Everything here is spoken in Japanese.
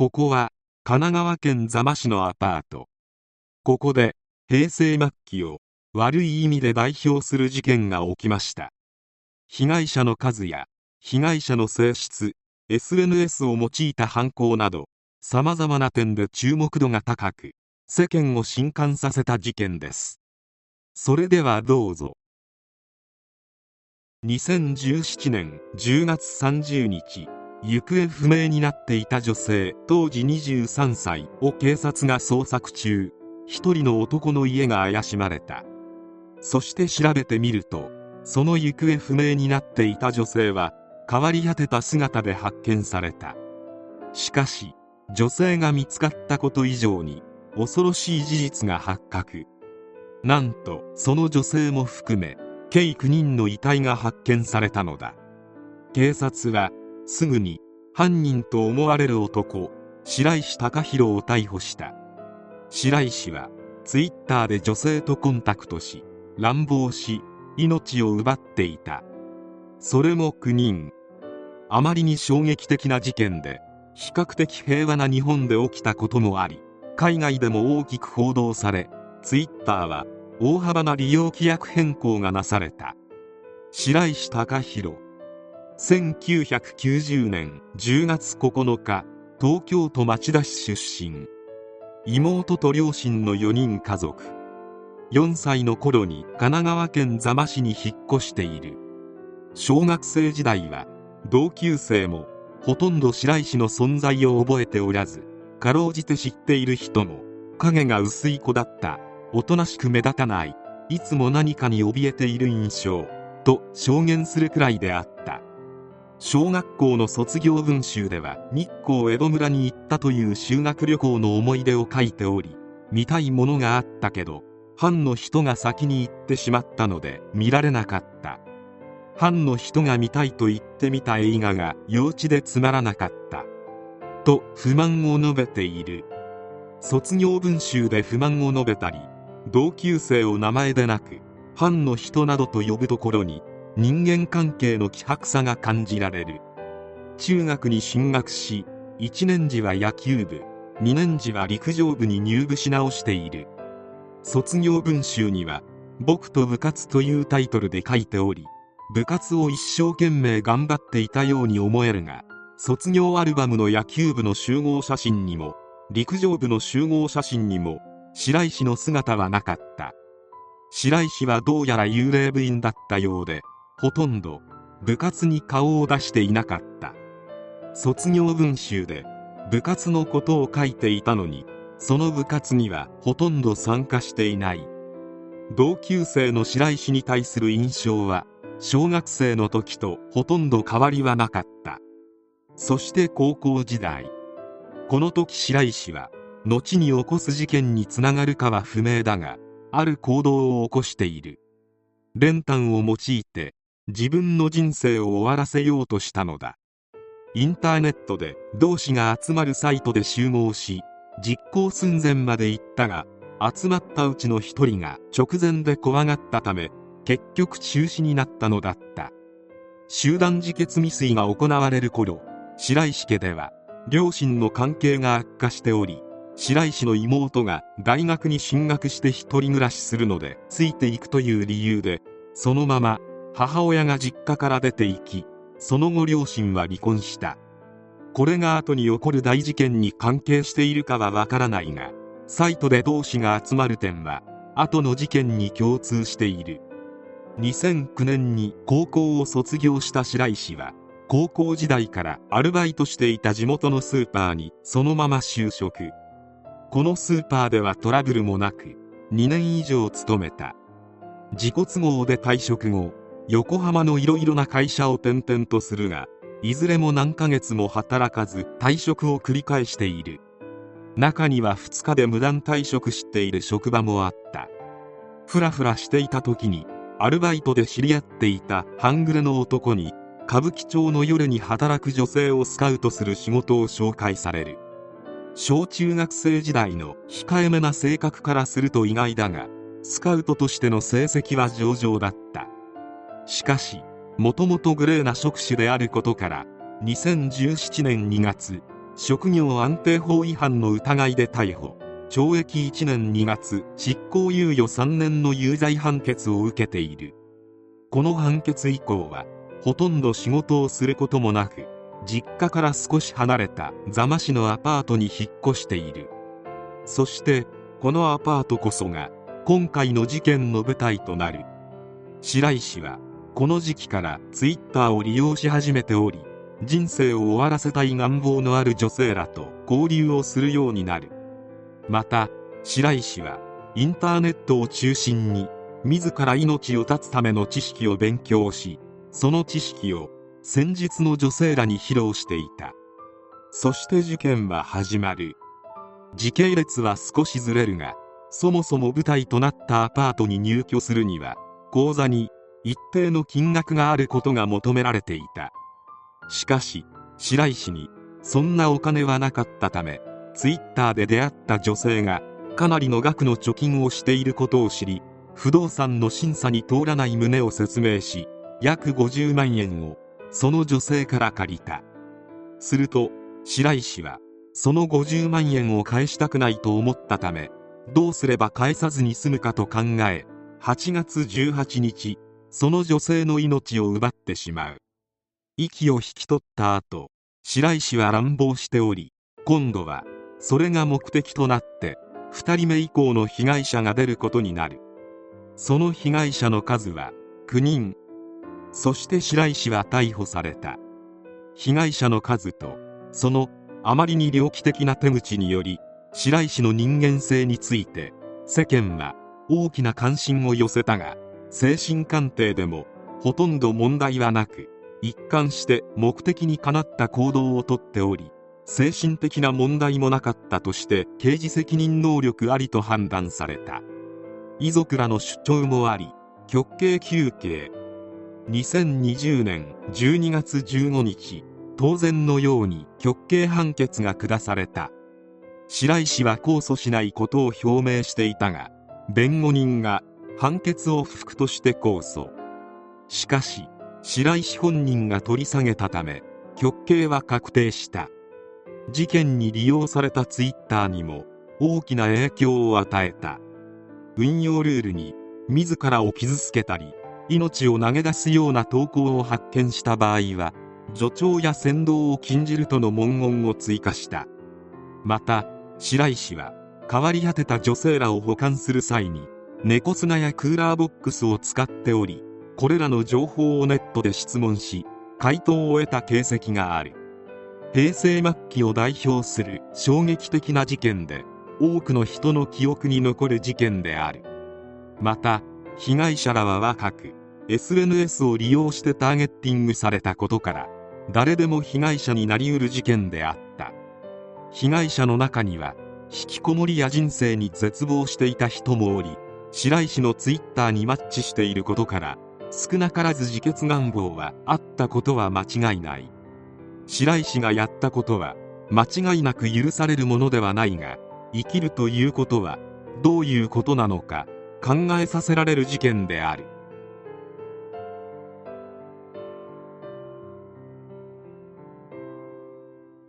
ここは神奈川県座間市のアパート。ここで平成末期を悪い意味で代表する事件が起きました。被害者の数や被害者の性質 SNS を用いた犯行など様々な点で注目度が高く世間を震撼させた事件です。それではどうぞ。2017年10月30日。行方不明になっていた女性当時23歳を警察が捜索中。一人の男の家が怪しまれた。そして調べてみるとその行方不明になっていた女性は変わり果てた姿で発見された。しかし女性が見つかったこと以上に恐ろしい事実が発覚。なんとその女性も含め計9人の遺体が発見されたのだ。警察はすぐに犯人と思われる男白石貴弘を逮捕した。白石はツイッターで女性とコンタクトし乱暴し命を奪っていた。それも9人。あまりに衝撃的な事件で比較的平和な日本で起きたこともあり海外でも大きく報道されツイッターは大幅な利用規約変更がなされた。白石貴弘1990年10月9日東京都町田市出身。妹と両親の4人家族。4歳の頃に神奈川県座間市に引っ越している。小学生時代は同級生もほとんど白石の存在を覚えておらずかろうじて知っている人も影が薄い子だったおとなしく目立たないいつも何かに怯えている印象と証言するくらいであった。小学校の卒業文集では日光江戸村に行ったという修学旅行の思い出を書いており見たいものがあったけど藩の人が先に行ってしまったので見られなかった。藩の人が見たいと言ってみた映画が幼稚でつまらなかった。と不満を述べている。卒業文集で不満を述べたり同級生を名前でなく藩の人などと呼ぶところに人間関係の希薄さが感じられる。中学に進学し1年時は野球部2年時は陸上部に入部し直している。卒業文集には「僕と部活」というタイトルで書いており部活を一生懸命頑張っていたように思えるが卒業アルバムの野球部の集合写真にも陸上部の集合写真にも白石の姿はなかった。白石はどうやら幽霊部員だったようでほとんど部活に顔を出していなかった。卒業文集で部活のことを書いていたのにその部活にはほとんど参加していない。同級生の白石に対する印象は小学生の時とほとんど変わりはなかった。そして高校時代。この時白石は後に起こす事件につながるかは不明だがある行動を起こしている。練炭を用いて自分の人生を終わらせようとしたのだ。インターネットで同志が集まるサイトで集合し実行寸前まで行ったが集まったうちの一人が直前で怖がったため結局中止になったのだった。集団自決未遂が行われる頃白石家では両親の関係が悪化しており白石の妹が大学に進学して一人暮らしするのでついていくという理由でそのまま母親が実家から出て行きその後両親は離婚した。これが後に起こる大事件に関係しているかはわからないがサイトで同志が集まる点は後の事件に共通している。2009年に高校を卒業した白石は高校時代からアルバイトしていた地元のスーパーにそのまま就職。このスーパーではトラブルもなく2年以上勤めた。自己都合で退職後横浜のいろいろな会社を転々とするがいずれも何ヶ月も働かず退職を繰り返している。中には2日で無断退職している職場もあった。ふらふらしていた時にアルバイトで知り合っていた半グレの男に歌舞伎町の夜に働く女性をスカウトする仕事を紹介される。小中学生時代の控えめな性格からすると意外だがスカウトとしての成績は上々だった。しかしもともとグレーな職種であることから2017年2月職業安定法違反の疑いで逮捕。懲役1年2月執行猶予3年の有罪判決を受けている。この判決以降はほとんど仕事をすることもなく実家から少し離れた座間市のアパートに引っ越している。そしてこのアパートこそが今回の事件の舞台となる。白石はこの時期からツイッターを利用し始めており人生を終わらせたい願望のある女性らと交流をするようになる。また白石はインターネットを中心に自ら命を絶つための知識を勉強しその知識を先日の女性らに披露していた。そして事件は始まる。時系列は少しずれるがそもそも舞台となったアパートに入居するには口座に一定の金額があることが求められていた。しかし白石にそんなお金はなかったためツイッターで出会った女性がかなりの額の貯金をしていることを知り不動産の審査に通らない旨を説明し約50万円をその女性から借りた。すると白石はその50万円を返したくないと思ったためどうすれば返さずに済むかと考え8月18日その女性の命を奪ってしまう。息を引き取った後白石は乱暴しており今度はそれが目的となって2人目以降の被害者が出ることになる。その被害者の数は9人。そして白石は逮捕された。被害者の数とそのあまりに猟奇的な手口により白石の人間性について世間は大きな関心を寄せたが精神鑑定でもほとんど問題はなく一貫して目的にかなった行動をとっており精神的な問題もなかったとして刑事責任能力ありと判断された。遺族らの主張もあり極刑求刑。2020年12月15日当然のように極刑判決が下された。白石は控訴しないことを表明していたが弁護人が判決を不服として控訴。しかし白石本人が取り下げたため極刑は確定した。事件に利用されたツイッターにも大きな影響を与えた。運用ルールに自らを傷つけたり命を投げ出すような投稿を発見した場合は助長や扇動を禁じるとの文言を追加した。また白石は変わり果てた女性らを保管する際に猫砂やクーラーボックスを使っておりこれらの情報をネットで質問し回答を得た形跡がある。平成末期を代表する衝撃的な事件で多くの人の記憶に残る事件である。また被害者らは若く SNS を利用してターゲッティングされたことから誰でも被害者になりうる事件であった。被害者の中には引きこもりや人生に絶望していた人もおり白石のツイッターにマッチしていることから少なからず自決願望はあったことは間違いない。白石がやったことは間違いなく許されるものではないが生きるということはどういうことなのか考えさせられる事件である。